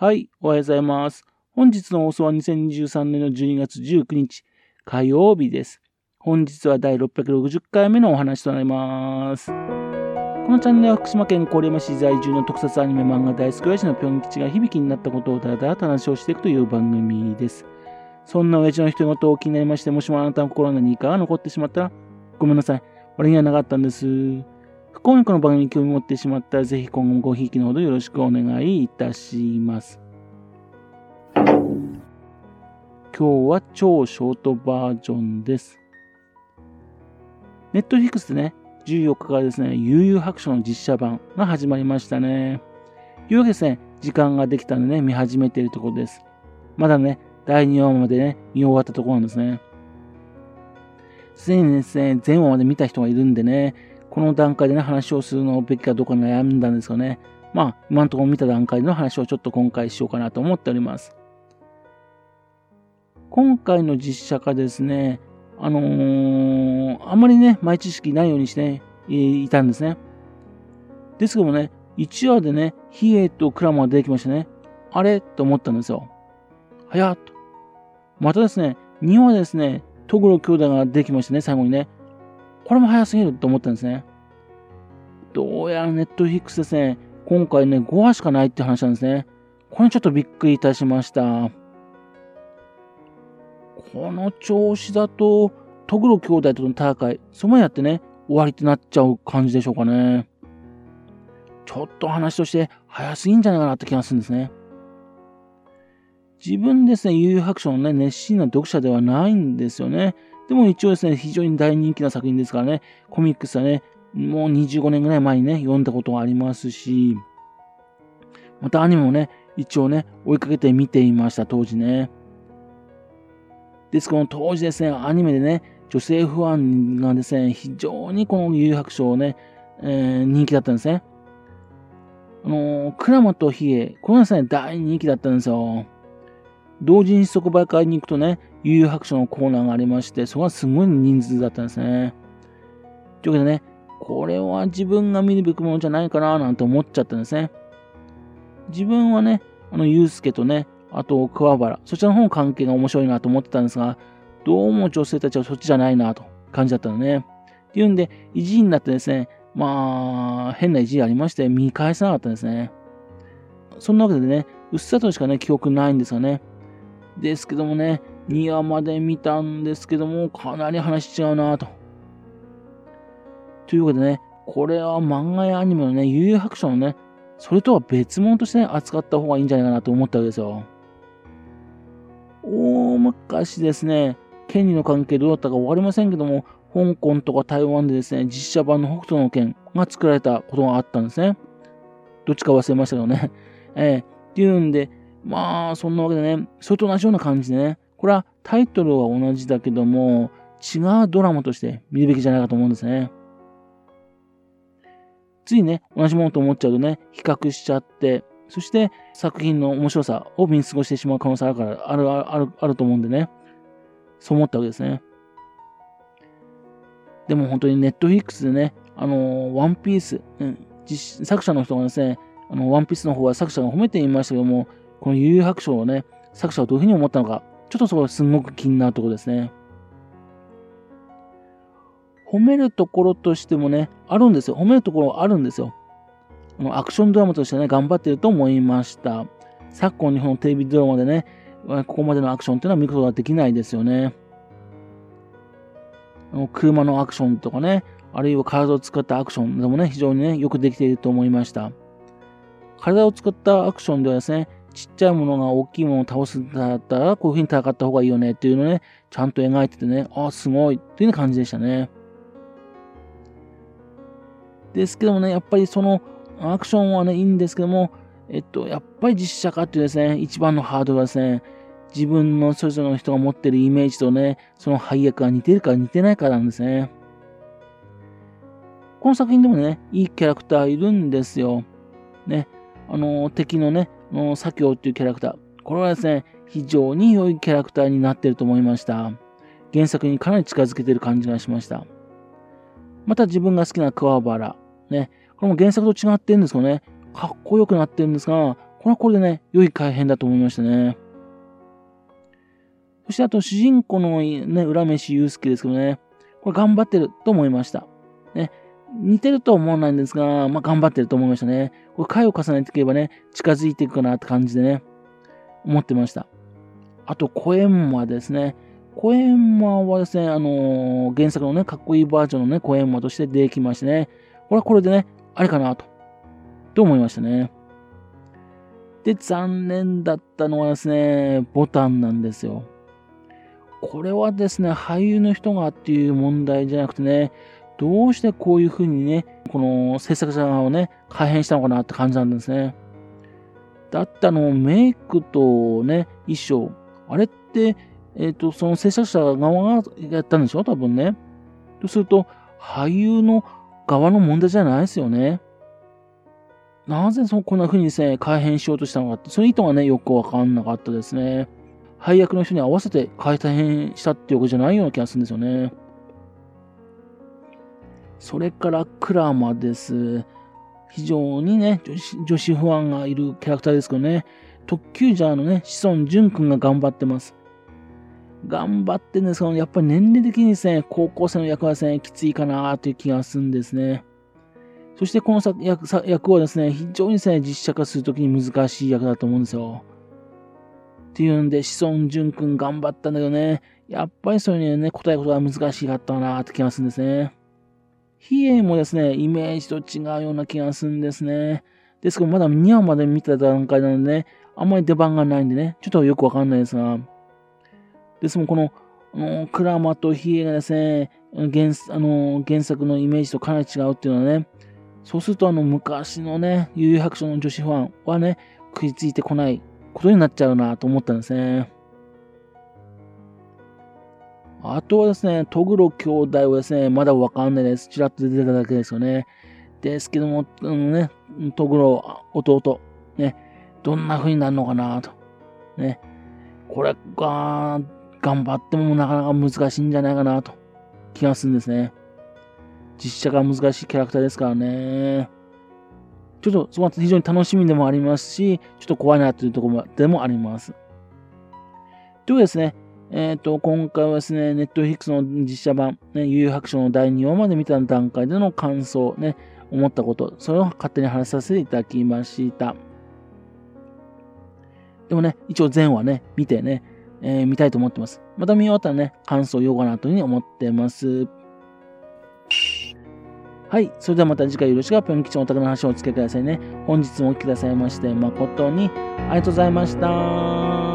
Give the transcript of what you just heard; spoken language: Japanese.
はい、おはようございます。本日の放送は2023年の12月19日火曜日です。本日は第660回目のお話となります。このチャンネルは福島県郡山市在住の特撮アニメ漫画大好き親父のぴょん吉が響きになったことをだらだと話をしていくという番組です。そんな親父の人事を気になりまして、もしもあなたの心に何かが残ってしまったら、ごめんなさい。俺にはなかったんです。不幸にこの番組に興味持ってしまったら、ぜひ今後ごひいきのほどよろしくお願いいたします。今日は超ショートバージョンです。ネットフィックスでね、14日からですね、悠々白書の実写版が始まりましたね。というわけですね、時間ができたんでね、見始めているところです。まだね、第2話までね、見終わったところなんですね。すでにですね、前話まで見た人がいるんでね、この段階でね、話をするのべきかどうか悩んだんですよね。まあ、今のところ見た段階での話をちょっと今回しようかなと思っております。今回の実写化ですね、あのー、あんまりね、前知識ないようにして、いたんですね。ですけどもね、1話でね、ヒエとクラマが出てきましたね。あれと思ったんですよ。早っと。またですね、2話ですね、トグロ兄弟が出てきましたね、最後にね。これも早すぎると思ったんですね。どうやらネットフィックスですね、今回ね、5話しかないって話なんですね。これちょっとびっくりいたしました。この調子だと、トグロ兄弟との戦い、そのやってね、終わりってなっちゃう感じでしょうかね。ちょっと話として早すぎんじゃないかなって気がするんですね。自分ですね、悠々白書のね、熱心な読者ではないんですよね。でも一応ですね、非常に大人気な作品ですからね、コミックスはね、もう25年ぐらい前にね、読んだことがありますし、またアニメもね、一応ね、追いかけて見ていました、当時ね。ですこの当時ですね、アニメでね、女性ファンがですね、非常にこの誘白書をね、えー、人気だったんですね。あのー、クラマとヒエ、このですね、大人気だったんですよ。同時に即売会に行くとね、悠々白書のコーナーがありまして、そこはすごい人数だったんですね。というわけでね、これは自分が見るべきものじゃないかななんて思っちゃったんですね。自分はね、あの、ゆうすけとね、あと、桑原、そちらの方の関係が面白いなと思ってたんですが、どうも女性たちはそっちじゃないなと感じだったのね。っていうんで、意地になってですね、まあ、変な意地ありまして、見返さなかったんですね。そんなわけでね、うっさとしかね、記憶ないんですがね。ですけどもね、2話まで見たんですけども、かなり話違うなと。というわけでね、これは漫画やアニメのね、悠々白書のね、それとは別物として、ね、扱った方がいいんじゃないかなと思ったわけですよ。大昔ですね、権利の関係どうだったかわかりませんけども、香港とか台湾でですね、実写版の北斗の拳が作られたことがあったんですね。どっちか忘れましたけどね。えー、っていうんで、まあ、そんなわけでね、それと同じような感じでね、これはタイトルは同じだけども、違うドラマとして見るべきじゃないかと思うんですね。ついね、同じものと思っちゃうとね、比較しちゃって、そして作品の面白さを見過ごしてしまう可能性あるから、ある、ある、あると思うんでね。そう思ったわけですね。でも本当にネットフィックスでね、あのワンピース、うん、作者の人がですね、あの、ワンピースの方は作者が褒めていましたけども、この悠々白書をね、作者はどういうふうに思ったのか、ちょっとそこはすごく気になるところですね。褒めるところとしてもね、あるんですよ。褒めるところあるんですよ。あのアクションドラマとしてね、頑張ってると思いました。昨今日本のテレビドラマでね、ここまでのアクションっていうのは見ることができないですよね。あの車のアクションとかね、あるいは体を使ったアクションでもね、非常にね、よくできていると思いました。体を使ったアクションではですね、ちっちゃいものが大きいものを倒すんだったら、こういう風に戦った方がいいよねっていうのをね、ちゃんと描いててね、ああ、すごいっていう感じでしたね。ですけどもね、やっぱりそのアクションはね、いいんですけども、えっと、やっぱり実写化っていうですね、一番のハードルはですね、自分のそれぞれの人が持ってるイメージとね、その配役が似てるか似てないかなんですね。この作品でもね、いいキャラクターいるんですよ。ね、あの、敵のね、の左京っていうキャラクター。これはですね、非常に良いキャラクターになっていると思いました。原作にかなり近づけてる感じがしました。また自分が好きな桑原。ね、これも原作と違ってるんですけどね、かっこよくなってるんですが、これはこれでね、良い改変だと思いましたね。そしてあと主人公のね、浦飯祐介ですけどね、これ頑張ってると思いました。ね、似てるとは思わないんですが、まあ、頑張ってると思いましたね。これ回を重ねていけばね、近づいていくかなって感じでね、思ってました。あと、コエンマですね。コエンマはですね、あのー、原作のね、かっこいいバージョンのね、コエンマとして出てきましてね、これはこれでね、あれかなと、と思いましたね。で、残念だったのはですね、ボタンなんですよ。これはですね、俳優の人がっていう問題じゃなくてね、どうしてこういう風にね、この制作者をね、改変したのかなって感じなんですね。だったの、メイクとね、衣装。あれって、えっ、ー、と、その制作者側がやったんでしょ？多分ね。とすると、俳優の側の問題じゃないですよね。なぜそこんな風にですね、改変しようとしたのかって、その意図がね、よくわかんなかったですね。配役の人に合わせて改変したっていうわけじゃないような気がするんですよね。それからクラマです。非常にね、女子女子ファンがいるキャラクターですけどね、特急ジャーのね、子孫淳君が頑張ってます。頑張ってね、そのやっぱり年齢的にですね、高校生の役はですね、きついかなという気がするんですね。そしてこの役役はですね、非常にですね、実写化するときに難しい役だと思うんですよ。っていうんで、子孫淳君頑張ったんだけどね、やっぱりそういうね、答えることが難しかったなって気がするんですね。比叡もですね、イメージと違うような気がするんですね。ですけど、まだ2話まで見た段階なのでね、あんまり出番がないんでね、ちょっとよくわかんないですが。ですも、この、クラマとヒエがですね、原あの原作のイメージとかなり違うっていうのはね、そうするとあの昔のね、悠々白書の女子ファンはね、食いついてこないことになっちゃうなと思ったんですね。あとはですね、トグロ兄弟はですね、まだわかんないです。ちらっと出てただけですよね。ですけども、あのね、トグロ弟、ね、どんな風になるのかなと。ね、これが、頑張ってもなかなか難しいんじゃないかなと気がするんですね。実写が難しいキャラクターですからね。ちょっとそこは非常に楽しみでもありますし、ちょっと怖いなというところでもあります。ということですね、えっ、ー、と、今回はですね、ネットフィックスの実写版、ね、悠々白書の第2話まで見た段階での感想、ね、思ったこと、それを勝手に話させていただきました。でもね、一応前話ね、見てね、えー、見たいと思ってます。また見終わったらね、感想を言おうかなというふうに思ってます。はい。それではまた次回よろしくぴょん吉のお宅の話をお付けくださいね。本日もお聴きくださいまして誠にありがとうございました。